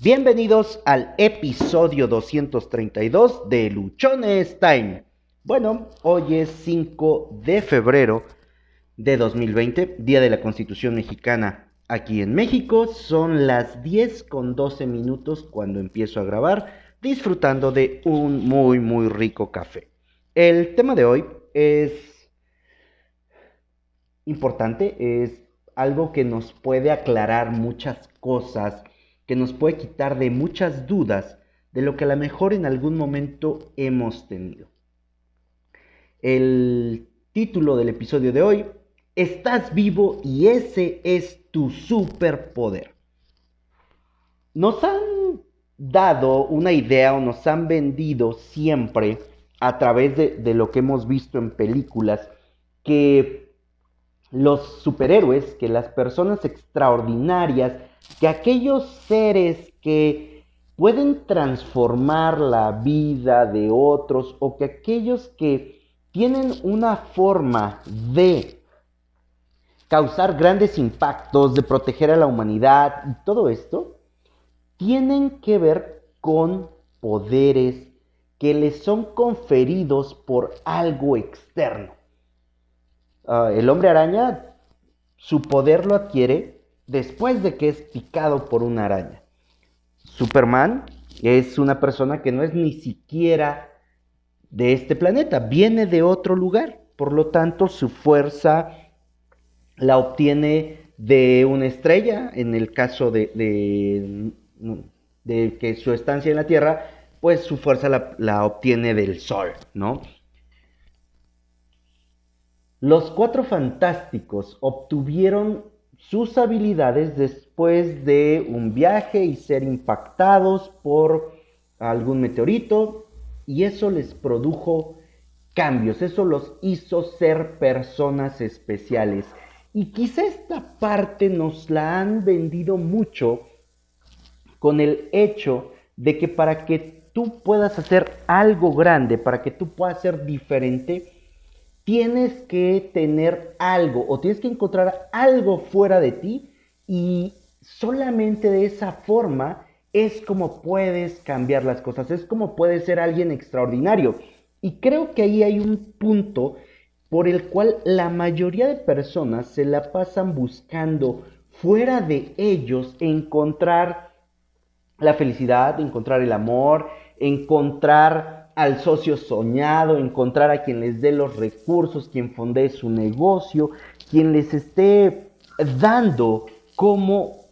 Bienvenidos al episodio 232 de Luchones Time. Bueno, hoy es 5 de febrero de 2020, Día de la Constitución Mexicana. Aquí en México son las 10 con 12 minutos cuando empiezo a grabar, disfrutando de un muy muy rico café. El tema de hoy es importante, es algo que nos puede aclarar muchas cosas que nos puede quitar de muchas dudas de lo que a lo mejor en algún momento hemos tenido. El título del episodio de hoy, Estás vivo y ese es tu superpoder. Nos han dado una idea o nos han vendido siempre a través de, de lo que hemos visto en películas que los superhéroes, que las personas extraordinarias, que aquellos seres que pueden transformar la vida de otros o que aquellos que tienen una forma de causar grandes impactos, de proteger a la humanidad y todo esto, tienen que ver con poderes que les son conferidos por algo externo. Uh, el hombre araña, su poder lo adquiere después de que es picado por una araña. Superman es una persona que no es ni siquiera de este planeta, viene de otro lugar. Por lo tanto, su fuerza la obtiene de una estrella, en el caso de, de, que su estancia en la Tierra, pues su fuerza la obtiene del Sol, ¿no? Los cuatro fantásticos obtuvieron sus habilidades después de un viaje y ser impactados por algún meteorito y eso les produjo cambios, eso los hizo ser personas especiales. Y quizá esta parte nos la han vendido mucho con el hecho de que para que tú puedas hacer algo grande, para que tú puedas ser diferente, tienes que tener algo o tienes que encontrar algo fuera de ti y solamente de esa forma es como puedes cambiar las cosas, es como puedes ser alguien extraordinario. Y creo que ahí hay un punto por el cual la mayoría de personas se la pasan buscando fuera de ellos encontrar la felicidad, encontrar el amor, encontrar al socio soñado, encontrar a quien les dé los recursos, quien fondee su negocio, quien les esté dando cómo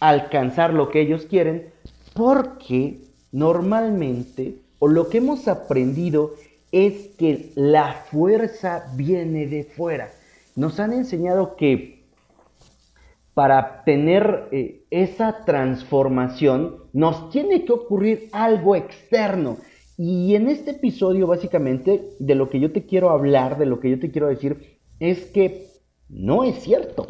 alcanzar lo que ellos quieren, porque normalmente, o lo que hemos aprendido es que la fuerza viene de fuera. Nos han enseñado que para tener eh, esa transformación nos tiene que ocurrir algo externo. Y en este episodio, básicamente, de lo que yo te quiero hablar, de lo que yo te quiero decir, es que no es cierto.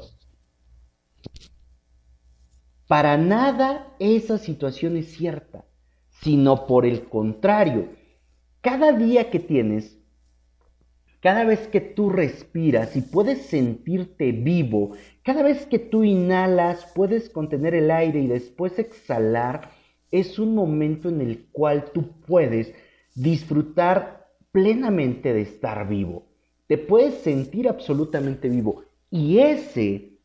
Para nada esa situación es cierta, sino por el contrario. Cada día que tienes, cada vez que tú respiras y puedes sentirte vivo, cada vez que tú inhalas, puedes contener el aire y después exhalar, es un momento en el cual tú puedes disfrutar plenamente de estar vivo. Te puedes sentir absolutamente vivo. Y ese,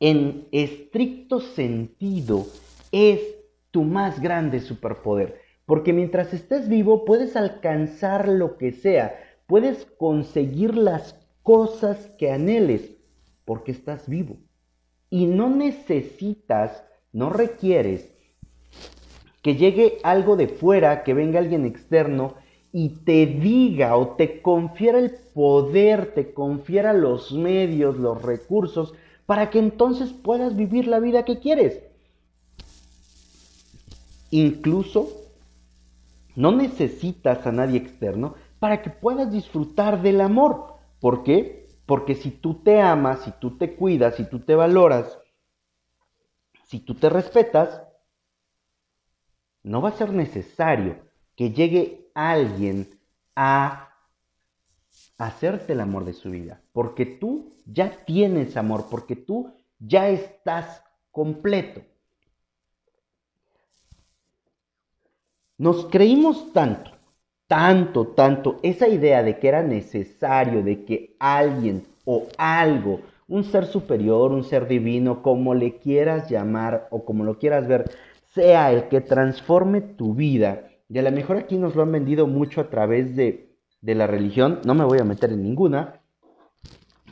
en estricto sentido, es tu más grande superpoder. Porque mientras estés vivo puedes alcanzar lo que sea, puedes conseguir las cosas que anheles, porque estás vivo. Y no necesitas, no requieres que llegue algo de fuera, que venga alguien externo y te diga o te confiera el poder, te confiera los medios, los recursos, para que entonces puedas vivir la vida que quieres. Incluso no necesitas a nadie externo para que puedas disfrutar del amor. ¿Por qué? Porque si tú te amas, si tú te cuidas, si tú te valoras, si tú te respetas, no va a ser necesario que llegue alguien a hacerte el amor de su vida, porque tú ya tienes amor, porque tú ya estás completo. nos creímos tanto, tanto, tanto esa idea de que era necesario, de que alguien o algo, un ser superior, un ser divino, como le quieras llamar o como lo quieras ver, sea el que transforme tu vida. Y a lo mejor aquí nos lo han vendido mucho a través de, de la religión, no me voy a meter en ninguna,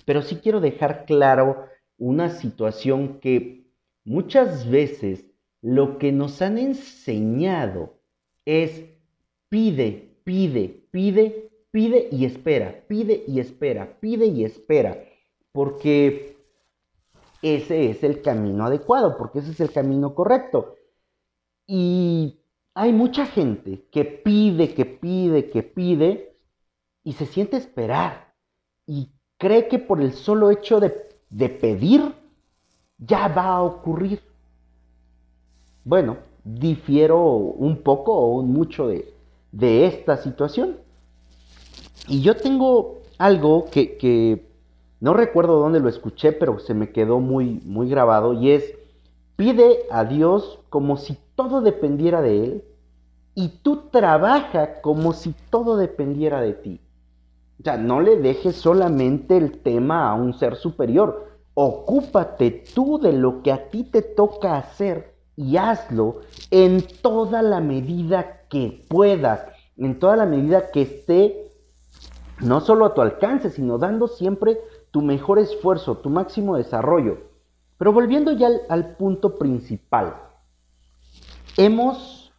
pero sí quiero dejar claro una situación que muchas veces lo que nos han enseñado es pide, pide, pide, pide y espera, pide y espera, pide y espera, porque ese es el camino adecuado, porque ese es el camino correcto. Y hay mucha gente que pide, que pide, que pide y se siente esperar y cree que por el solo hecho de, de pedir ya va a ocurrir. Bueno, difiero un poco o un mucho de, de esta situación. Y yo tengo algo que, que, no recuerdo dónde lo escuché, pero se me quedó muy, muy grabado y es, pide a Dios como si todo dependiera de Él y tú trabaja como si todo dependiera de ti. O sea, no le dejes solamente el tema a un ser superior. Ocúpate tú de lo que a ti te toca hacer y hazlo en toda la medida que puedas, en toda la medida que esté no solo a tu alcance, sino dando siempre tu mejor esfuerzo, tu máximo desarrollo. Pero volviendo ya al, al punto principal, hemos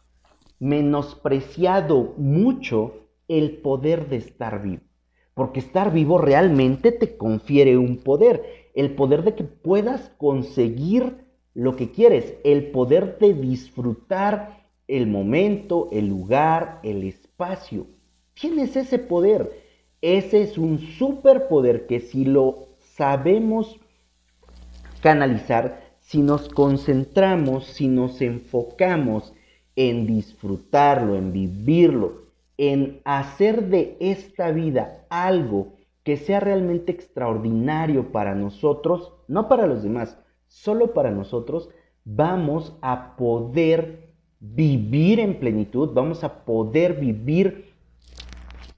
menospreciado mucho el poder de estar vivo, porque estar vivo realmente te confiere un poder, el poder de que puedas conseguir lo que quieres, el poder de disfrutar el momento, el lugar, el espacio. Tienes ese poder. Ese es un superpoder que si lo sabemos canalizar, si nos concentramos, si nos enfocamos en disfrutarlo, en vivirlo, en hacer de esta vida algo que sea realmente extraordinario para nosotros, no para los demás, solo para nosotros, vamos a poder vivir en plenitud, vamos a poder vivir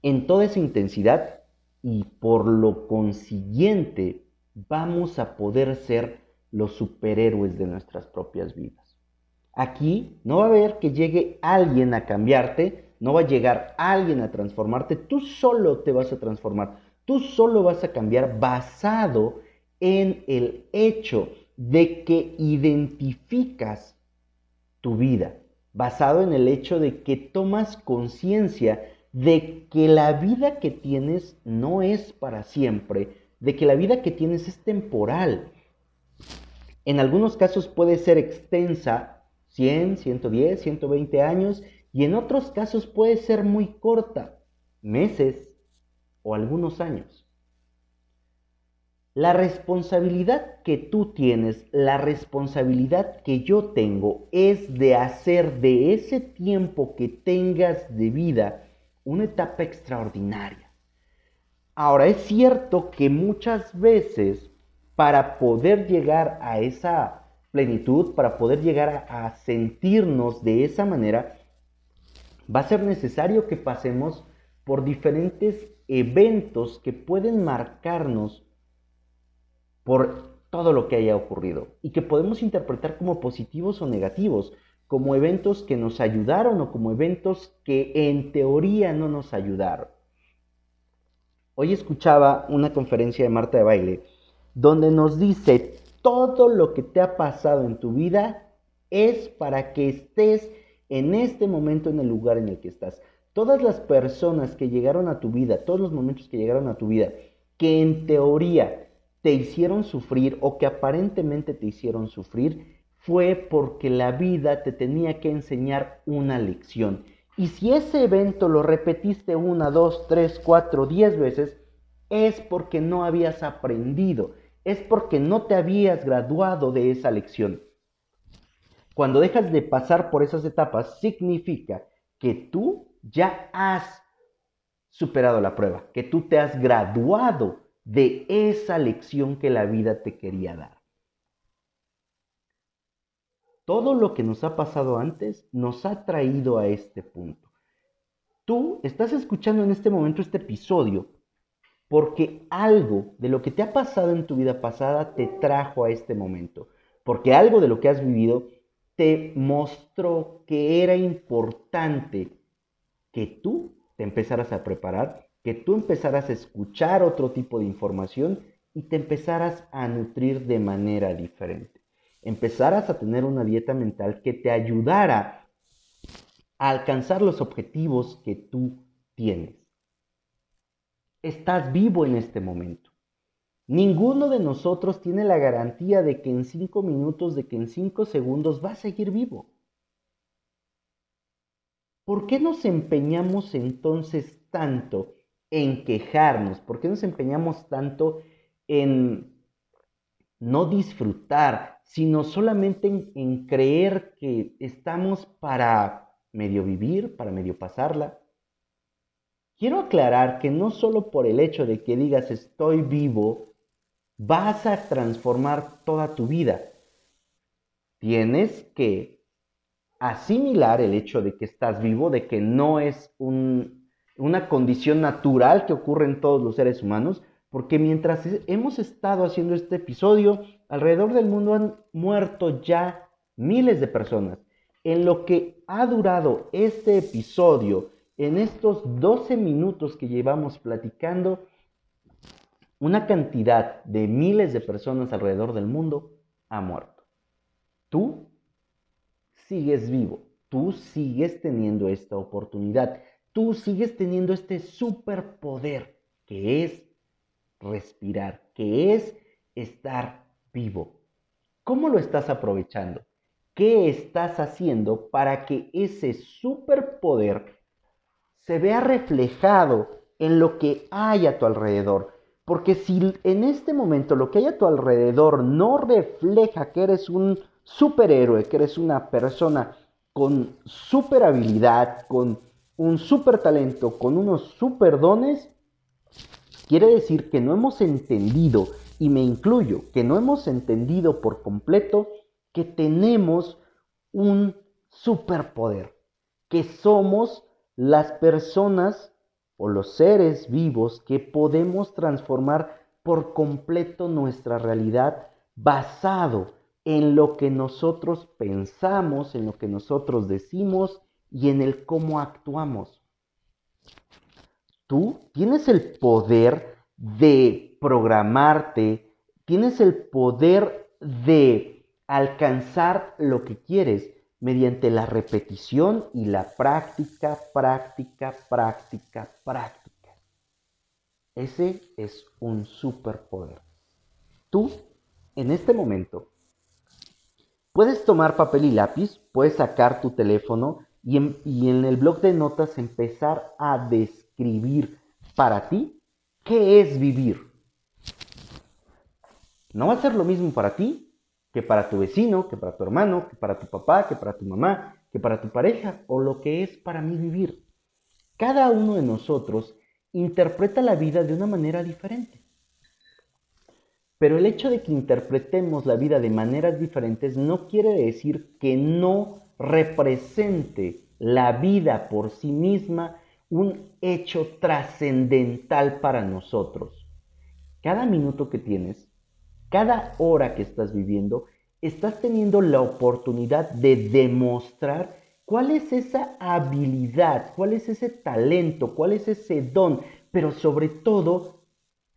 en toda esa intensidad y por lo consiguiente vamos a poder ser los superhéroes de nuestras propias vidas. Aquí no va a haber que llegue alguien a cambiarte, no va a llegar alguien a transformarte, tú solo te vas a transformar, tú solo vas a cambiar basado en el hecho de que identificas tu vida, basado en el hecho de que tomas conciencia de que la vida que tienes no es para siempre, de que la vida que tienes es temporal. En algunos casos puede ser extensa, 100, 110, 120 años, y en otros casos puede ser muy corta, meses o algunos años. La responsabilidad que tú tienes, la responsabilidad que yo tengo es de hacer de ese tiempo que tengas de vida una etapa extraordinaria. Ahora es cierto que muchas veces para poder llegar a esa plenitud, para poder llegar a, sentirnos de esa manera, va a ser necesario que pasemos por diferentes eventos que pueden marcarnos por todo lo que haya ocurrido y que podemos interpretar como positivos o negativos, como eventos que nos ayudaron o como eventos que en teoría no nos ayudaron. Hoy escuchaba una conferencia de Marta de Baile donde nos dice todo lo que te ha pasado en tu vida es para que estés en este momento en el lugar en el que estás. Todas las personas que llegaron a tu vida, todos los momentos que llegaron a tu vida, que en teoría te hicieron sufrir o que aparentemente te hicieron sufrir fue porque la vida te tenía que enseñar una lección. Y si ese evento lo repetiste una, dos, tres, cuatro, diez veces, es porque no habías aprendido, es porque no te habías graduado de esa lección. Cuando dejas de pasar por esas etapas, significa que tú ya has superado la prueba, que tú te has graduado de esa lección que la vida te quería dar. todo lo que nos ha pasado antes nos ha traído a este punto. Tú estás escuchando en este momento este episodio porque algo de lo que te ha pasado en tu vida pasada te trajo a este momento, porque algo de lo que has vivido te mostró que era importante que tú te empezaras a preparar, que tú empezaras a escuchar otro tipo de información y te empezaras a nutrir de manera diferente. Empezaras a tener una dieta mental que te ayudara a alcanzar los objetivos que tú tienes. Estás vivo en este momento. Ninguno de nosotros tiene la garantía de que en cinco minutos, de que en cinco segundos va a seguir vivo. ¿Por qué nos empeñamos entonces tanto en quejarnos? ¿Por qué nos empeñamos tanto en no disfrutar, sino solamente en, creer que estamos para medio vivir, para medio pasarla? Quiero aclarar que no solo por el hecho de que digas estoy vivo, vas a transformar toda tu vida. Tienes que asimilar el hecho de que estás vivo, de que no es una condición natural que ocurre en todos los seres humanos, porque mientras hemos estado haciendo este episodio, alrededor del mundo han muerto ya miles de personas. En lo que ha durado este episodio, en estos 12 minutos que llevamos platicando, una cantidad de miles de personas alrededor del mundo ha muerto. Tú sigues vivo, tú sigues teniendo esta oportunidad, tú sigues teniendo este superpoder que es respirar, que es estar vivo. ¿Cómo lo estás aprovechando? ¿Qué estás haciendo para que ese superpoder se vea reflejado en lo que hay a tu alrededor. Porque si en este momento lo que hay a tu alrededor no refleja que eres un superhéroe, que eres una persona con super habilidad, con un super talento, con unos super dones, quiere decir que no hemos entendido, y me incluyo, que no hemos entendido por completo que tenemos un superpoder, que somos las personas o los seres vivos que podemos transformar por completo nuestra realidad basado en lo que nosotros pensamos, en lo que nosotros decimos y en el cómo actuamos. Tú tienes el poder de programarte, tienes el poder de alcanzar lo que quieres mediante la repetición y la práctica, práctica, práctica, práctica. Ese es un superpoder. Tú, en este momento, puedes tomar papel y lápiz, puedes sacar tu teléfono y en, el blog de notas empezar a describir para ti qué es vivir. No va a ser lo mismo para ti que para tu vecino, que para tu hermano, que para tu papá, que para tu mamá, que para tu pareja o lo que es para mí vivir. Cada uno de nosotros interpreta la vida de una manera diferente. Pero el hecho de que interpretemos la vida de maneras diferentes no quiere decir que no represente la vida por sí misma un hecho trascendental para nosotros. Cada minuto que tienes cada hora que estás viviendo, estás teniendo la oportunidad de demostrar cuál es esa habilidad, cuál es ese talento, cuál es ese don, pero sobre todo,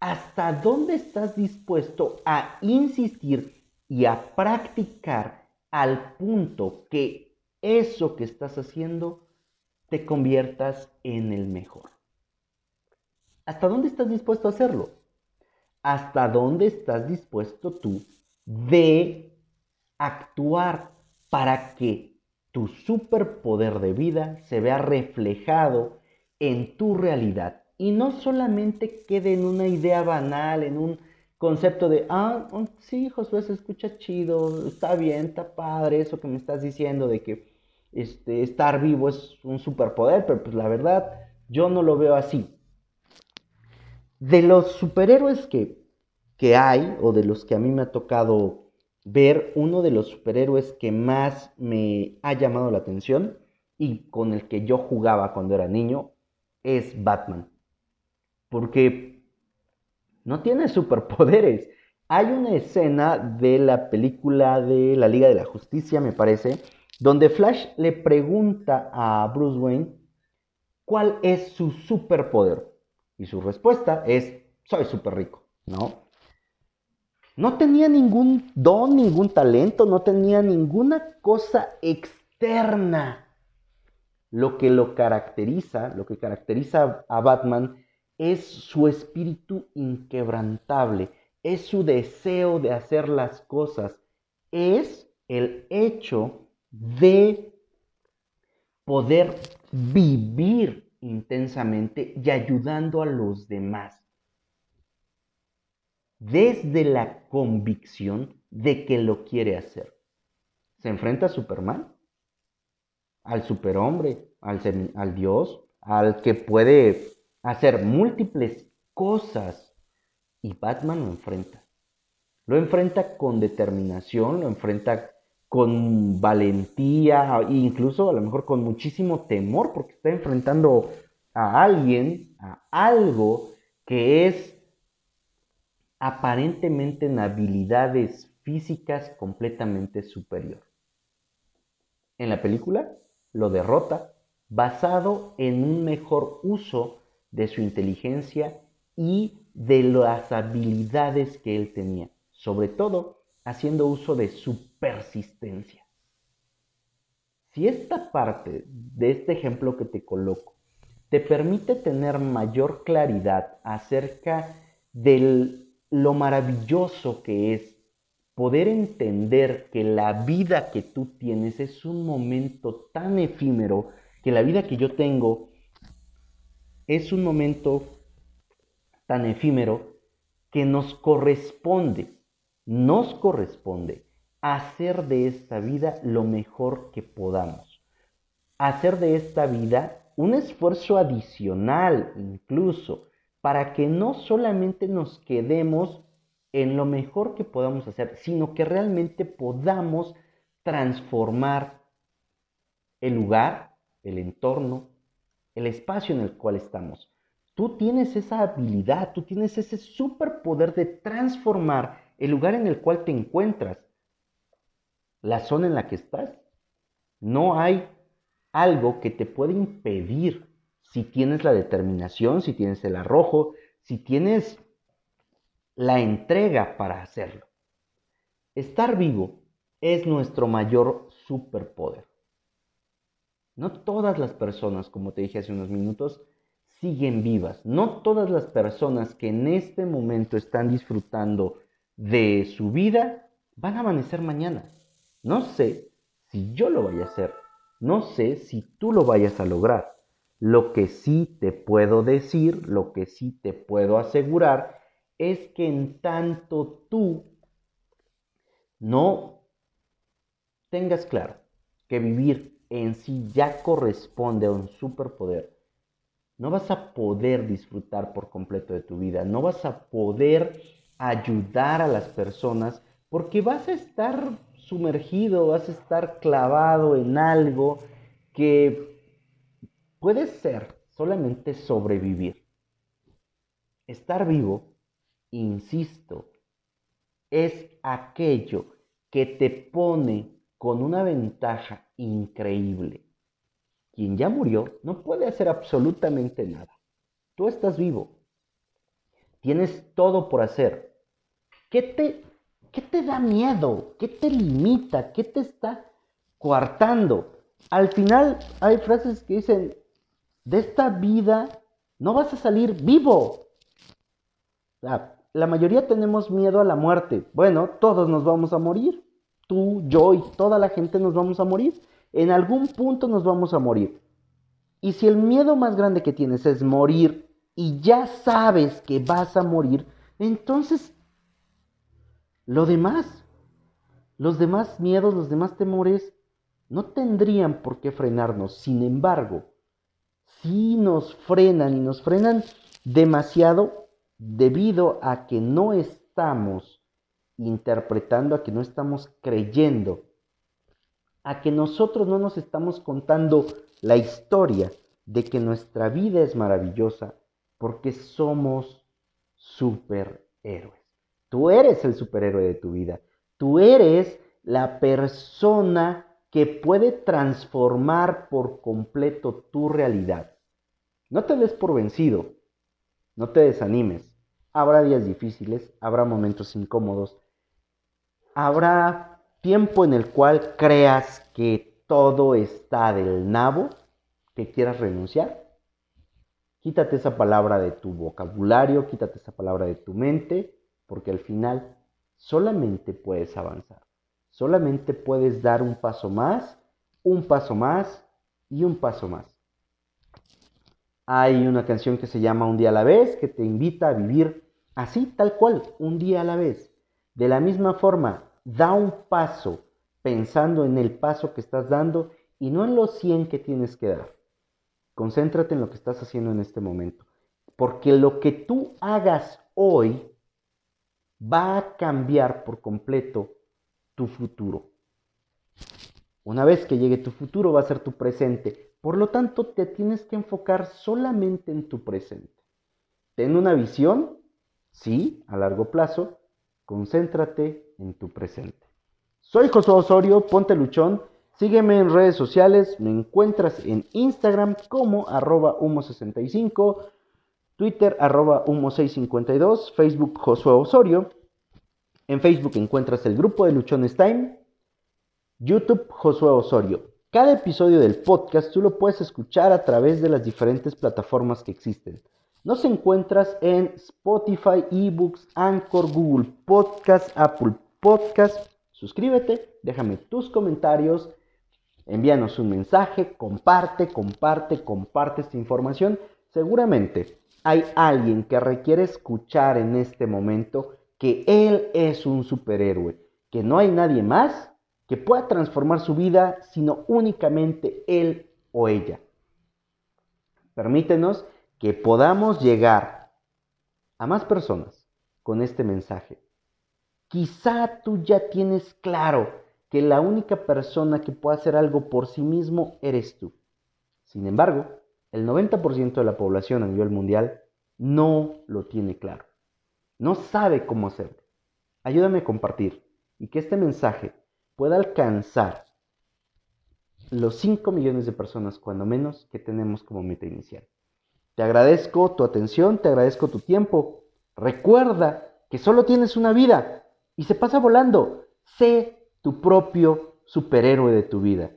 hasta dónde estás dispuesto a insistir y a practicar al punto que eso que estás haciendo te conviertas en el mejor. ¿Hasta dónde estás dispuesto a hacerlo? Hasta dónde estás dispuesto tú de actuar para que tu superpoder de vida se vea reflejado en tu realidad. Y no solamente quede en una idea banal, en un concepto de, ah, oh, sí, Josué se escucha chido, está bien, está padre eso que me estás diciendo de que este, estar vivo es un superpoder, pero pues la verdad yo no lo veo así de los superhéroes que, que hay, o de los que a mí me ha tocado ver uno de los superhéroes que más me ha llamado la atención y con el que yo jugaba cuando era niño es Batman. Porque no tiene superpoderes. Hay una escena de la película de la Liga de la Justicia, me parece, donde Flash le pregunta a Bruce Wayne cuál es su superpoder. Y su respuesta es, soy súper rico, ¿no? No tenía ningún don, ningún talento, no tenía ninguna cosa externa. Lo que lo caracteriza, lo que caracteriza a Batman es su espíritu inquebrantable, es su deseo de hacer las cosas, es el hecho de poder vivir intensamente y ayudando a los demás. Desde la convicción de que lo quiere hacer. Se enfrenta a Superman, al superhombre, al, al Dios, al que puede hacer múltiples cosas. Y Batman lo enfrenta. Lo enfrenta con determinación, lo enfrenta con valentía, e incluso a lo mejor con muchísimo temor, porque está enfrentando a alguien, a algo que es aparentemente en habilidades físicas completamente superior. En la película lo derrota basado en un mejor uso de su inteligencia y de las habilidades que él tenía, sobre todo haciendo uso de su persistencia. Si esta parte de este ejemplo que te coloco te permite tener mayor claridad acerca de lo maravilloso que es poder entender que la vida que tú tienes es un momento tan efímero, que la vida que yo tengo es un momento tan efímero que nos corresponde nos corresponde hacer de esta vida lo mejor que podamos. Hacer de esta vida un esfuerzo adicional incluso para que no solamente nos quedemos en lo mejor que podamos hacer, sino que realmente podamos transformar el lugar, el entorno, el espacio en el cual estamos. Tú tienes esa habilidad, tú tienes ese superpoder de transformar el lugar en el cual te encuentras, la zona en la que estás. No hay algo que te pueda impedir si tienes la determinación, si tienes el arrojo, si tienes la entrega para hacerlo. Estar vivo es nuestro mayor superpoder. No todas las personas, como te dije hace unos minutos, siguen vivas. No todas las personas que en este momento están disfrutando de su vida van a amanecer mañana. No sé si yo lo vaya a hacer. No sé si tú lo vayas a lograr. Lo que sí te puedo decir, lo que sí te puedo asegurar, es que en tanto tú no tengas claro que vivir en sí ya corresponde a un superpoder, no vas a poder disfrutar por completo de tu vida, no vas a poder ayudar a las personas porque vas a estar sumergido, vas a estar clavado en algo que puede ser solamente sobrevivir. Estar vivo, insisto, es aquello que te pone con una ventaja increíble. Quien ya murió no puede hacer absolutamente nada. Tú estás vivo. Tienes todo por hacer. ¿Qué te, ¿Qué te da miedo? ¿Qué te limita? ¿Qué te está coartando? Al final hay frases que dicen, de esta vida no vas a salir vivo. La, la mayoría tenemos miedo a la muerte. Bueno, todos nos vamos a morir. Tú, yo y toda la gente nos vamos a morir. En algún punto nos vamos a morir. Y si el miedo más grande que tienes es morir y ya sabes que vas a morir, entonces lo demás, los demás miedos, los demás temores, no tendrían por qué frenarnos. Sin embargo, si nos frenan y nos frenan demasiado debido a que no estamos interpretando, a que no estamos creyendo, a que nosotros no nos estamos contando la historia de que nuestra vida es maravillosa porque somos superhéroes. Tú eres el superhéroe de tu vida. Tú eres la persona que puede transformar por completo tu realidad. No te des por vencido, no te desanimes. Habrá días difíciles, habrá momentos incómodos, habrá tiempo en el cual creas que todo está del nabo, que quieras renunciar. Quítate esa palabra de tu vocabulario, quítate esa palabra de tu mente, porque al final solamente puedes avanzar. Solamente puedes dar un paso más, un paso más y un paso más. Hay una canción que se llama Un día a la vez, que te invita a vivir así, tal cual, un día a la vez. De la misma forma, da un paso pensando en el paso que estás dando y no en los 100 que tienes que dar. Concéntrate en lo que estás haciendo en este momento, porque lo que tú hagas hoy va a cambiar por completo tu futuro. Una vez que llegue tu futuro va a ser tu presente. Por lo tanto, te tienes que enfocar solamente en tu presente. Ten una visión, sí, a largo plazo. Concéntrate en tu presente. Soy José Osorio, ponte luchón. Sígueme en redes sociales. Me encuentras en Instagram como arroba humo65, Twitter arroba humo652, Facebook Josué Osorio. En Facebook encuentras el grupo de Luchones Time, YouTube Josué Osorio. Cada episodio del podcast tú lo puedes escuchar a través de las diferentes plataformas que existen. Nos encuentras en Spotify, eBooks, Anchor, Google Podcast, Apple Podcast. Suscríbete, déjame tus comentarios, envíanos un mensaje, comparte, comparte, comparte esta información. Seguramente hay alguien que requiere escuchar en este momento que Él es un superhéroe, que no hay nadie más que pueda transformar su vida, sino únicamente Él o ella. Permítenos que podamos llegar a más personas con este mensaje. Quizá tú ya tienes claro que la única persona que puede hacer algo por sí mismo eres tú. Sin embargo, el 90% de la población a nivel mundial no lo tiene claro no sabe cómo hacerlo. Ayúdame a compartir y que este mensaje pueda alcanzar los 5 millones de personas, cuando menos, que tenemos como meta inicial. Te agradezco tu atención, te agradezco tu tiempo. Recuerda que solo tienes una vida y se pasa volando. Sé tu propio superhéroe de tu vida.